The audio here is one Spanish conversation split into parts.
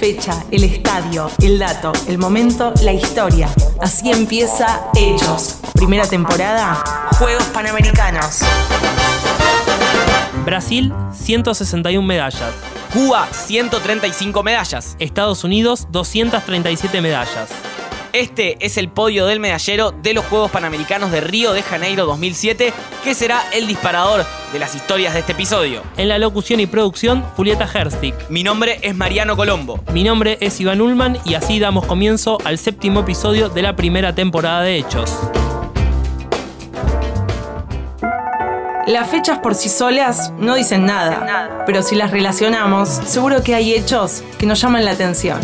fecha, el estadio, el dato, el momento, la historia. Así empieza Hechos. Primera temporada, Juegos Panamericanos. Brasil, 161 medallas. Cuba, 135 medallas. Estados Unidos, 237 medallas. Este es el podio del medallero de los Juegos Panamericanos de Río de Janeiro 2007, que será el disparador de las historias de este episodio. En la locución y producción, Julieta Herstig. Mi nombre es Mariano Colombo. Mi nombre es Iván Ullman y así damos comienzo al séptimo episodio de la primera temporada de Hechos. Las fechas por sí solas no dicen nada, pero si las relacionamos, seguro que hay hechos que nos llaman la atención.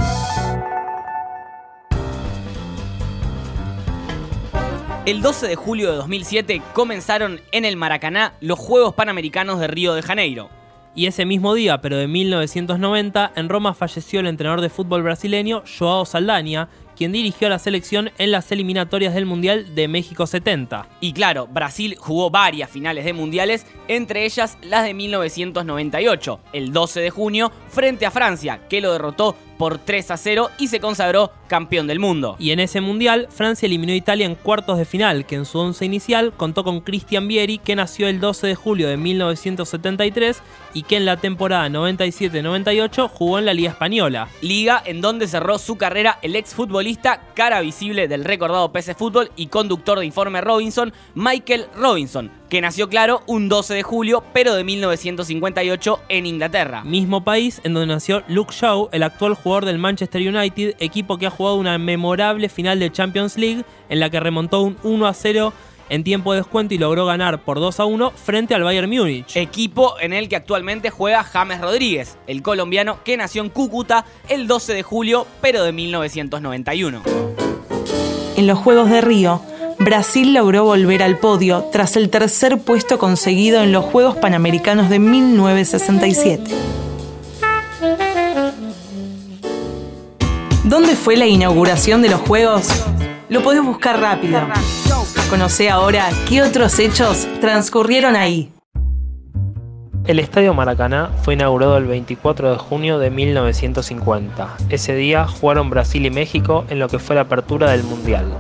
El 12 de julio de 2007 comenzaron en el Maracaná los Juegos Panamericanos de Río de Janeiro. Y ese mismo día, pero de 1990, en Roma falleció el entrenador de fútbol brasileño Joao Saldaña, quien dirigió a la selección en las eliminatorias del Mundial de México 70. Y claro, Brasil jugó varias finales de mundiales, entre ellas las de 1998, el 12 de junio, frente a Francia, que lo derrotó por 3 a 0 y se consagró campeón del mundo. Y en ese mundial, Francia eliminó a Italia en cuartos de final, que en su once inicial contó con Cristian Vieri, que nació el 12 de julio de 1973 y que en la temporada 97-98 jugó en la Liga Española. Liga en donde cerró su carrera el exfutbolista, cara visible del recordado PC Fútbol y conductor de Informe Robinson, Michael Robinson, que nació claro un 12 de julio, pero de 1958 en Inglaterra. Mismo país en donde nació Luke Shaw, el actual jugador del Manchester United, equipo que ha jugado una memorable final de Champions League en la que remontó un 1 a 0 en tiempo de descuento y logró ganar por 2 a 1 frente al Bayern Múnich. Equipo en el que actualmente juega James Rodríguez, el colombiano que nació en Cúcuta el 12 de julio, pero de 1991. En los Juegos de Río, Brasil logró volver al podio tras el tercer puesto conseguido en los Juegos Panamericanos de 1967. ¿Dónde fue la inauguración de los Juegos? Lo podés buscar rápido. Conoce ahora qué otros hechos transcurrieron ahí. El Estadio Maracaná fue inaugurado el 24 de junio de 1950. Ese día jugaron Brasil y México en lo que fue la apertura del Mundial.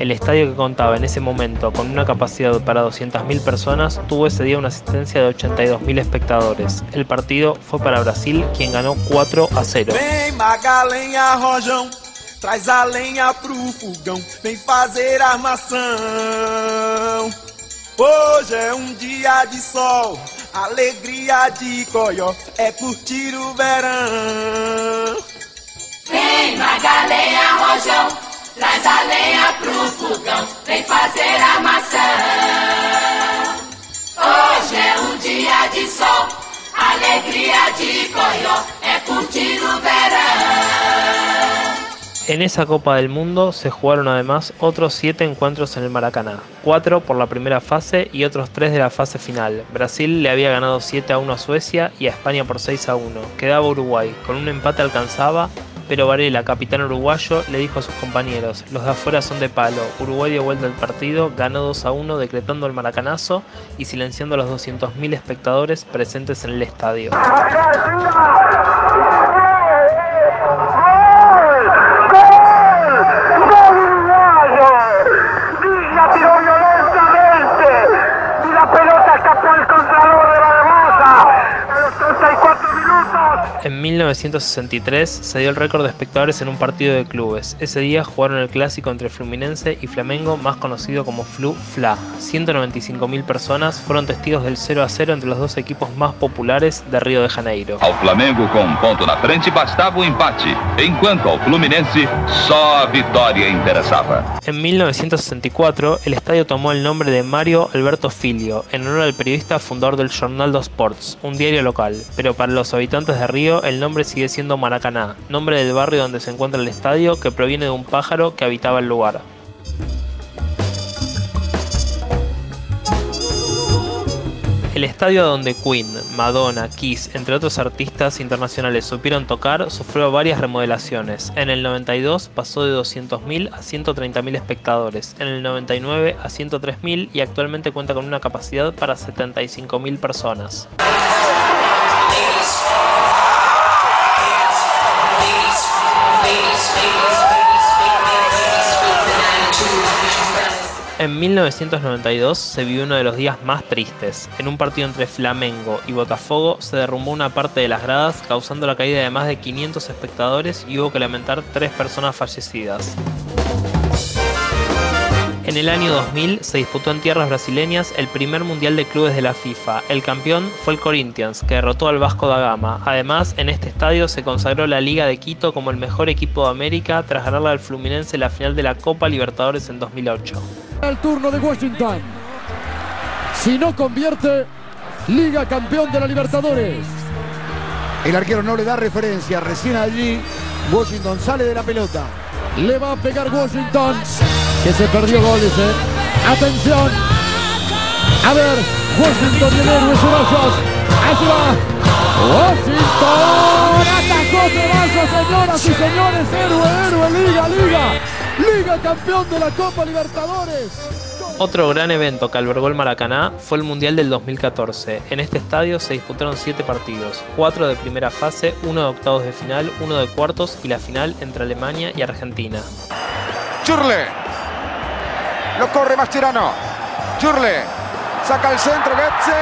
El estadio que contaba en ese momento con una capacidad para 200.000 personas tuvo ese día una asistencia de 82.000 espectadores. El partido fue para Brasil, quien ganó 4 a 0. Vem Magalenha Rojão, traz a lenha pro fogão, vem fazer armação. Hoje é um dia de sol, alegria de coió, é curtir o verão. Vem Magalenha Rojão, traz a lenha pro fogão, vem fazer armação. Hoje é um dia de sol, alegria de coió, é curtir o verão. En esa Copa del Mundo se jugaron además otros 7 encuentros en el Maracaná, 4 por la primera fase y otros 3 de la fase final. Brasil le había ganado 7 a 1 a Suecia y a España por 6 a 1. Quedaba Uruguay, con un empate alcanzaba, pero Varela, capitán uruguayo, le dijo a sus compañeros, los de afuera son de palo, Uruguay dio vuelta al partido, ganó 2 a 1 decretando el maracanazo y silenciando a los 200.000 espectadores presentes en el estadio. Villa tiró violentamente y la pelota escapó al contralor de la hermosa a los 34 minutos. En 1963 se dio el récord de espectadores en un partido de clubes. Ese día jugaron el clásico entre Fluminense y Flamengo, más conocido como Flu-Fla. 195.000 personas fueron testigos del 0 a 0 entre los dos equipos más populares de Río de Janeiro. Ao Flamengo com um ponto na frente bastava o empate, enquanto ao Fluminense só a vitória interessava. En 1964, el estadio tomó el nombre de Mario Alberto Filio, en honor al periodista fundador del Jornal dos Sports, un diario local. Pero para los habitantes de Río, el nombre sigue siendo Maracaná, nombre del barrio donde se encuentra el estadio que proviene de un pájaro que habitaba el lugar. El estadio donde Queen, Madonna, Kiss, entre otros artistas internacionales supieron tocar, sufrió varias remodelaciones. En el 92 pasó de 200.000 a 130.000 espectadores, en el 99 a 103.000 y actualmente cuenta con una capacidad para 75.000 personas. En 1992 se vivió uno de los días más tristes. En un partido entre Flamengo y Botafogo se derrumbó una parte de las gradas causando la caída de más de 500 espectadores y hubo que lamentar tres personas fallecidas. En el año 2000 se disputó en tierras brasileñas el primer mundial de clubes de la FIFA. El campeón fue el Corinthians, que derrotó al Vasco da Gama. Además, en este estadio se consagró la Liga de Quito como el mejor equipo de América tras ganarle al Fluminense la final de la Copa Libertadores en 2008. El turno de Washington. Si no convierte, Liga campeón de la Libertadores. El arquero no le da referencia. Recién allí, Washington sale de la pelota. Le va a pegar Washington. Que se perdió goles, eh. Atención. A ver, Washington y el héroe Ceballos. Allí va. Washington. Atacó Ceballos, señoras y señores. Héroe, héroe, liga, liga. Liga campeón de la Copa Libertadores. Otro gran evento que albergó el Maracaná fue el Mundial del 2014. En este estadio se disputaron 7 partidos, 4 de primera fase, 1 de octavos de final, 1 de cuartos y la final entre Alemania y Argentina. Churle. Lo corre Mascherano. Churle. Saca el centro. Goetze.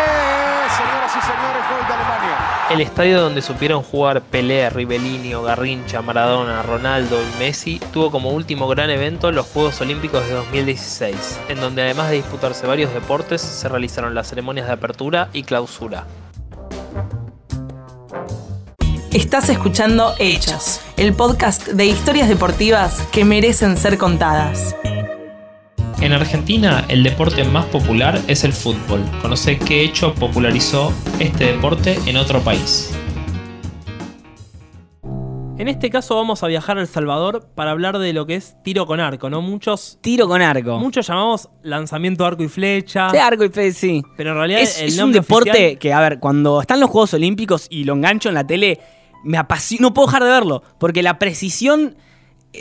Señoras y señores, gol de Alemania. El estadio donde supieron jugar Pelé, Rivellini, Garrincha, Maradona, Ronaldo y Messi tuvo como último gran evento los Juegos Olímpicos de 2016, en donde además de disputarse varios deportes, se realizaron las ceremonias de apertura y clausura. Estás escuchando Hechos, el podcast de historias deportivas que merecen ser contadas. En Argentina, el deporte más popular es el fútbol. Conoce qué hecho popularizó este deporte en otro país. En este caso vamos a viajar a El Salvador para hablar de lo que es tiro con arco, ¿no? Muchos, Tiro con arco. muchos llamamos lanzamiento arco y flecha. Sí, arco y fe, sí. Pero en realidad Es, el es un deporte oficial- que, a ver, cuando están los Juegos Olímpicos y lo engancho en la tele, me apasiona. No puedo dejar de verlo. Porque la precisión.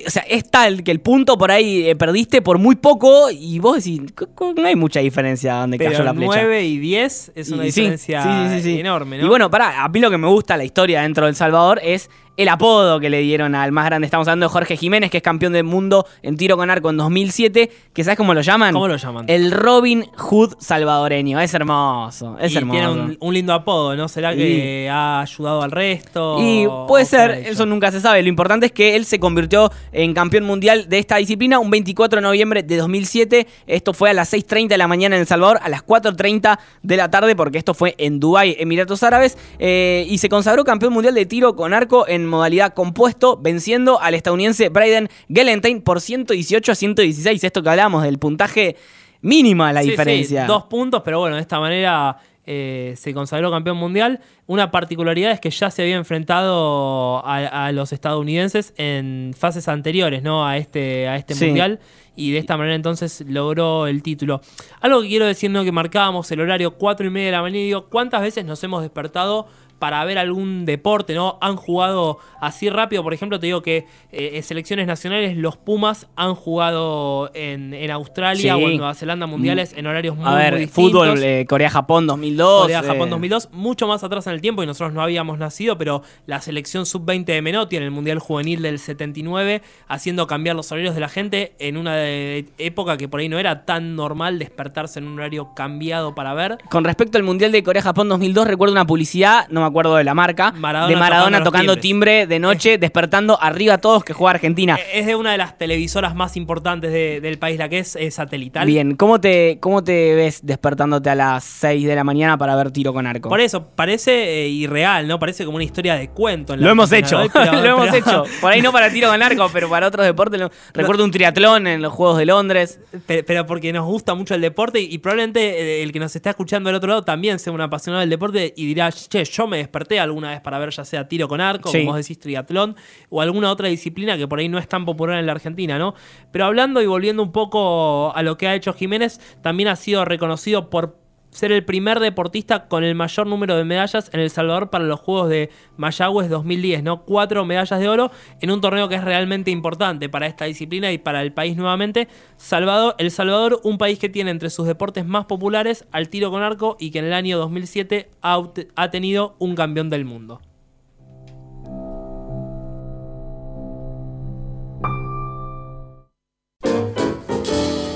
O sea, es tal que el punto por ahí eh, perdiste por muy poco y vos decís, "Co- co- no hay mucha diferencia donde cayó la flecha. 9 y 10 es una Y diferencia sí, sí, sí, sí. enorme, ¿no? Y bueno, pará, a mí lo que me gusta la historia dentro del Salvador es el apodo que le dieron al más grande. Estamos hablando de Jorge Jiménez, que es campeón del mundo en tiro con arco en 2007. que ¿Sabes cómo lo llaman? ¿Cómo lo llaman? El Robin Hood salvadoreño. Es hermoso, es y hermoso. tiene un, un lindo apodo, ¿no? ¿Será que ha ayudado al resto? Y puede ser, eso nunca se sabe. Lo importante es que él se convirtió en campeón mundial de esta disciplina un 24 de noviembre de 2007. Esto fue a las 6.30 de la mañana en El Salvador, a las 4.30 de la tarde, porque esto fue en Dubái, Emiratos Árabes. eh, y se consagró campeón mundial de tiro con arco en modalidad compuesto, venciendo al estadounidense Bryden Gelentine por 118 a 116. Esto que hablábamos del puntaje mínima la Sí, sí, diferencia. dos puntos, pero bueno, de esta manera eh, se consagró campeón mundial. Una particularidad es que ya se había enfrentado a, a los estadounidenses en fases anteriores, ¿no? A este, a este Sí. mundial. Y de esta manera entonces logró el título. Algo que quiero decir, ¿no? Que marcábamos el horario 4 y media de la mañana y digo, ¿cuántas veces nos hemos despertado para ver algún deporte, ¿no? Han jugado así rápido, por ejemplo, te digo que eh, en selecciones nacionales los Pumas han jugado en, en Australia Sí. o en Nueva Zelanda mundiales en horarios muy, a ver, muy distintos. fútbol, eh, Corea-Japón 2002. Corea-Japón eh, 2002, mucho más atrás en el tiempo y nosotros no habíamos nacido, pero la selección sub-20 de Menotti en el Mundial Juvenil del 79, haciendo cambiar los horarios de la gente en una de- época que por ahí no era tan normal despertarse en un horario cambiado para ver. Con respecto al Mundial de Corea-Japón 2002, recuerdo una publicidad, no me acuerdo de la marca, Maradona de Maradona tocando timbre de noche, despertando arriba a todos que juega Argentina. Eh, Es de una de las televisoras más importantes de- del país, la que es, eh, satelital. Bien, ¿cómo te, ¿cómo te ves despertándote a las 6 de la mañana para ver tiro con arco? Por eso, parece eh, irreal, ¿no? Parece como una historia de cuento. en la Lo hemos hecho, lo hemos pero- hecho. Por ahí no para tiro con arco, pero para otros deportes. lo- Recuerdo un triatlón en los Juegos de Londres. Pe- Pero porque nos gusta mucho el deporte y probablemente eh, el que nos está escuchando del otro lado también sea un apasionado del deporte y dirá, che, yo me desperté alguna vez para ver ya sea tiro con arco, Sí. como vos decís, triatlón, o alguna otra disciplina que por ahí no es tan popular en la Argentina, ¿no? Pero hablando y volviendo un poco a lo que ha hecho Jiménez, también ha sido reconocido por ser el primer deportista con el mayor número de medallas en El Salvador para los Juegos de Mayagüez 2010, ¿no? Cuatro medallas de oro en un torneo que es realmente importante para esta disciplina y para el país nuevamente. Salvador, El Salvador, un país que tiene entre sus deportes más populares al tiro con arco y que en el año 2007 ha, tenido un campeón del mundo.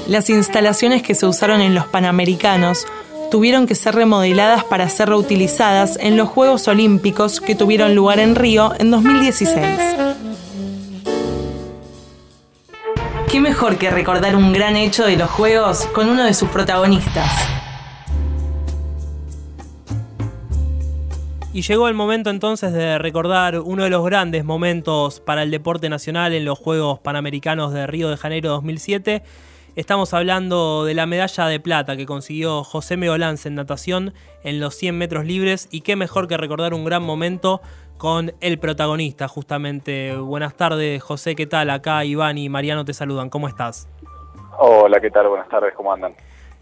Las instalaciones que se usaron en los Panamericanos tuvieron que ser remodeladas para ser reutilizadas en los Juegos Olímpicos que tuvieron lugar en Río en 2016. ¿Qué mejor que recordar un gran hecho de los Juegos con uno de sus protagonistas? Y llegó el momento entonces de recordar uno de los grandes momentos para el deporte nacional en los Juegos Panamericanos de Río de Janeiro 2007. Estamos hablando de la medalla de plata que consiguió José Meolance en natación en los 100 metros libres y qué mejor que recordar un gran momento con el protagonista justamente. Buenas tardes José, ¿qué tal? Acá Iván y Mariano te saludan, ¿cómo estás? Hola, ¿qué tal? Buenas tardes, ¿cómo andan?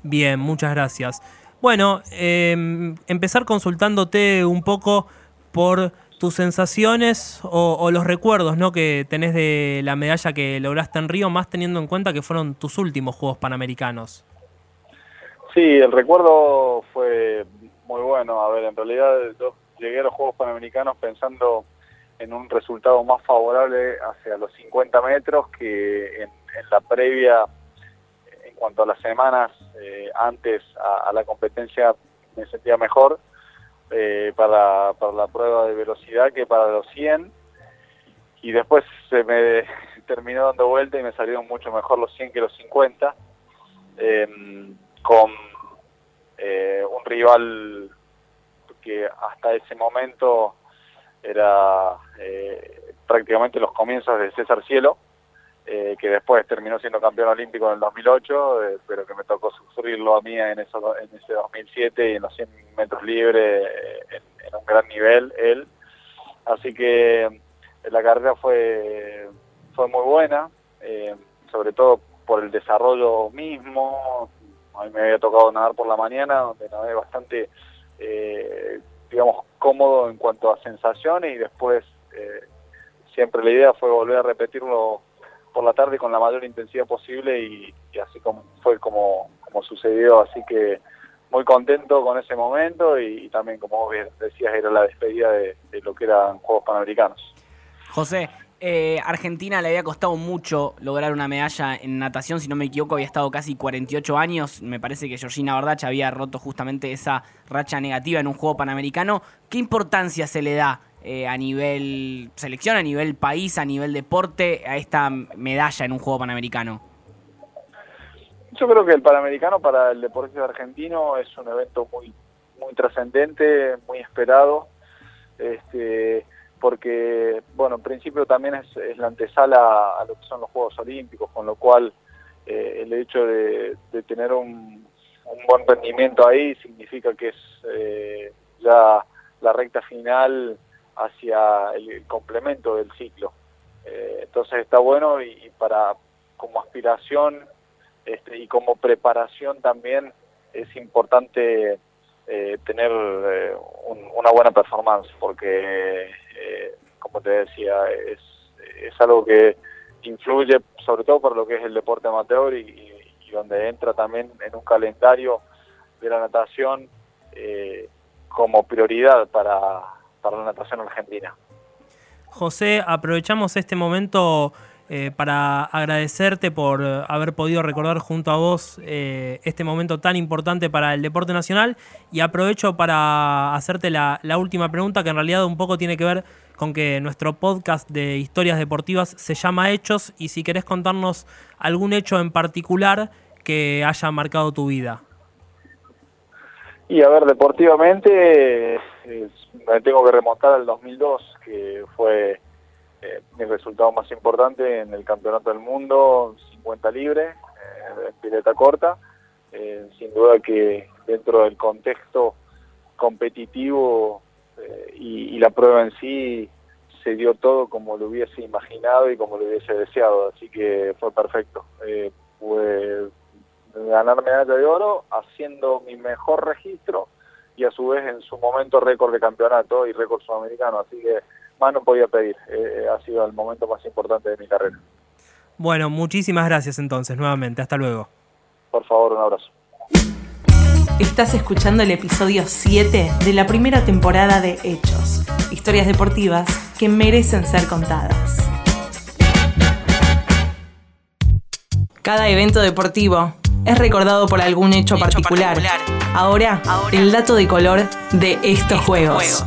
Bien, muchas gracias. Bueno, eh, empezar consultándote un poco por tus sensaciones o, o, los recuerdos ¿no? que tenés de la medalla que lograste en Río, más teniendo en cuenta que fueron tus últimos Juegos Panamericanos. Sí, el recuerdo fue muy bueno. A ver, en realidad yo llegué a los Juegos Panamericanos pensando en un resultado más favorable hacia los 50 metros que en, la previa en cuanto a las semanas eh, antes a, la competencia me sentía mejor eh, para, para, la prueba de velocidad que para los 100 y después se me terminó dando vuelta y me salieron mucho mejor los 100 que los 50 eh, con eh, un rival que hasta ese momento era eh, prácticamente los comienzos de César Cielo eh, que después terminó siendo campeón olímpico en el 2008, eh, pero que me tocó sufrirlo a mí en, eso, en ese 2007 y en los 100 metros libres eh, en, un gran nivel él. Así que eh, la carrera fue, fue muy buena, eh, sobre todo por el desarrollo mismo. A mí me había tocado nadar por la mañana, donde nadé bastante, eh, digamos, cómodo en cuanto a sensaciones y después siempre la idea fue volver a repetirlo por la tarde con la mayor intensidad posible y, así como fue como, sucedió, así que muy contento con ese momento y, también como vos decías era la despedida de, de, lo que eran Juegos Panamericanos. José, eh, Argentina le había costado mucho lograr una medalla en natación, si no me equivoco había estado casi 48 años, me parece que Georgina Bardach había roto justamente esa racha negativa en un Juego Panamericano. ¿Qué importancia se le da eh, a nivel selección, a nivel país, a nivel deporte, a esta medalla en un juego panamericano? Yo creo que el panamericano para el deporte argentino es un evento muy muy trascendente, muy esperado, este, porque, bueno, en principio también es, la antesala a lo que son los Juegos Olímpicos, con lo cual eh, el hecho de, de tener un, un, buen rendimiento ahí significa que es eh, ya la recta final hacia el, complemento del ciclo. Eh, entonces está bueno y, para como aspiración este, y como preparación también es importante eh, tener eh, un, una buena performance porque como te decía es, es algo que influye sobre todo por lo que es el deporte amateur y, donde entra también en un calendario de la natación como prioridad para, para la natación argentina. José, aprovechamos este momento eh, para agradecerte por haber podido recordar junto a vos eh, este momento tan importante para el deporte nacional y aprovecho para hacerte la, la, última pregunta que en realidad un poco tiene que ver con que nuestro podcast de historias deportivas se llama Hechos y si querés contarnos algún hecho en particular que haya marcado tu vida. Y a ver, deportivamente eh, me tengo que remontar al 2002, que fue eh, mi resultado más importante en el Campeonato del Mundo, 50 libre, eh, pileta corta. Eh, sin duda que dentro del contexto competitivo y, y, la prueba en sí se dio todo como lo hubiese imaginado y como lo hubiese deseado, así que fue perfecto. pude ganar medalla de oro haciendo mi mejor registro y a su vez en su momento récord de campeonato y récord sudamericano, así que más no podía pedir, eh, ha sido el momento más importante de mi carrera. Bueno, muchísimas gracias entonces, nuevamente, hasta luego. Por favor, un abrazo. Estás escuchando el episodio 7 de la primera temporada de Hechos, historias deportivas que merecen ser contadas. Cada evento deportivo es recordado por algún hecho, particular. Ahora, el dato de color de estos, juegos.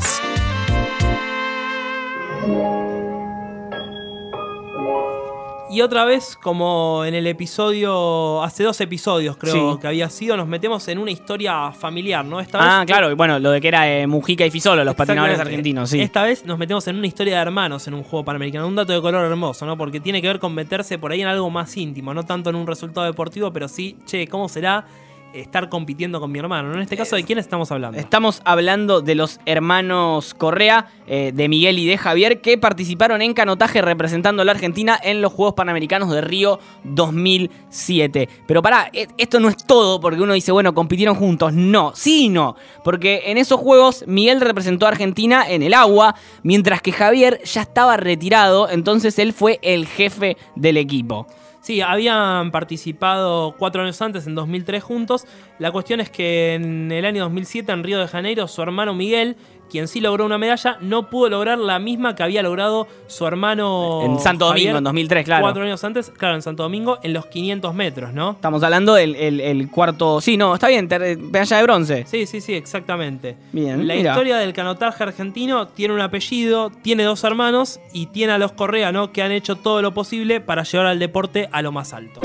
Y otra vez, como en el episodio, hace dos episodios creo Sí. que había sido, nos metemos en una historia familiar, ¿no? Esta Ah, vez, claro, y bueno, lo de que era eh, Mujica y Fisolo, los patinadores argentinos, sí. Esta vez nos metemos en una historia de hermanos en un juego panamericano. Un dato de color hermoso, ¿no? Porque tiene que ver con meterse por ahí en algo más íntimo, no tanto en un resultado deportivo, pero sí, che, ¿cómo será estar compitiendo con mi hermano? ¿no? En este caso, ¿de quién estamos hablando? Estamos hablando de los hermanos Correa, eh, de Miguel y de Javier, que participaron en canotaje representando a la Argentina en los Juegos Panamericanos de Río 2007. Pero pará, e- esto no es todo, porque uno dice, bueno, compitieron juntos. No, sí y no. Porque en esos Juegos Miguel representó a Argentina en el agua, mientras que Javier ya estaba retirado, entonces él fue el jefe del equipo. Sí, habían participado cuatro años antes, en 2003 juntos. La cuestión es que en el año 2007, en Río de Janeiro, su hermano Miguel, quien sí logró una medalla, no pudo lograr la misma que había logrado su hermano. En Santo Domingo, Javier en 2003, claro. Cuatro años antes, claro, en Santo Domingo, en los 500 metros, ¿no? Estamos hablando del el- el cuarto... Sí, no, está bien, ter- medalla de bronce. Sí, sí, sí, exactamente. Bien, La mira. historia del canotaje argentino tiene un apellido, tiene dos hermanos y tiene a los Correa, ¿no? Que han hecho todo lo posible para llevar al deporte a lo más alto.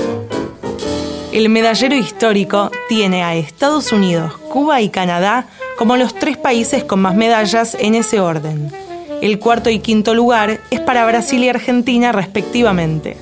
El medallero histórico tiene a Estados Unidos, Cuba y Canadá como los tres países con más medallas en ese orden. El cuarto y quinto lugar es para Brasil y Argentina respectivamente.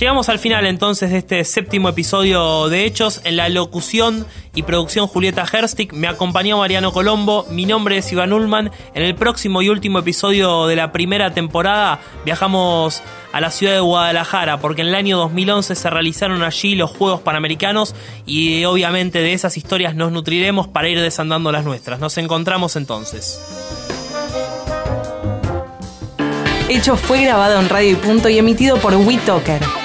Llegamos al final entonces de este séptimo episodio de Hechos. En la locución y producción Julieta Herstick me acompañó Mariano Colombo. Mi nombre es Iván Ullman. En el próximo y último episodio de la primera temporada viajamos a la ciudad de Guadalajara porque en el año 2011 se realizaron allí los Juegos Panamericanos y obviamente de esas historias nos nutriremos para ir desandando las nuestras. Nos encontramos entonces. Hecho fue grabado en Radio y Punto y emitido por WeTalker.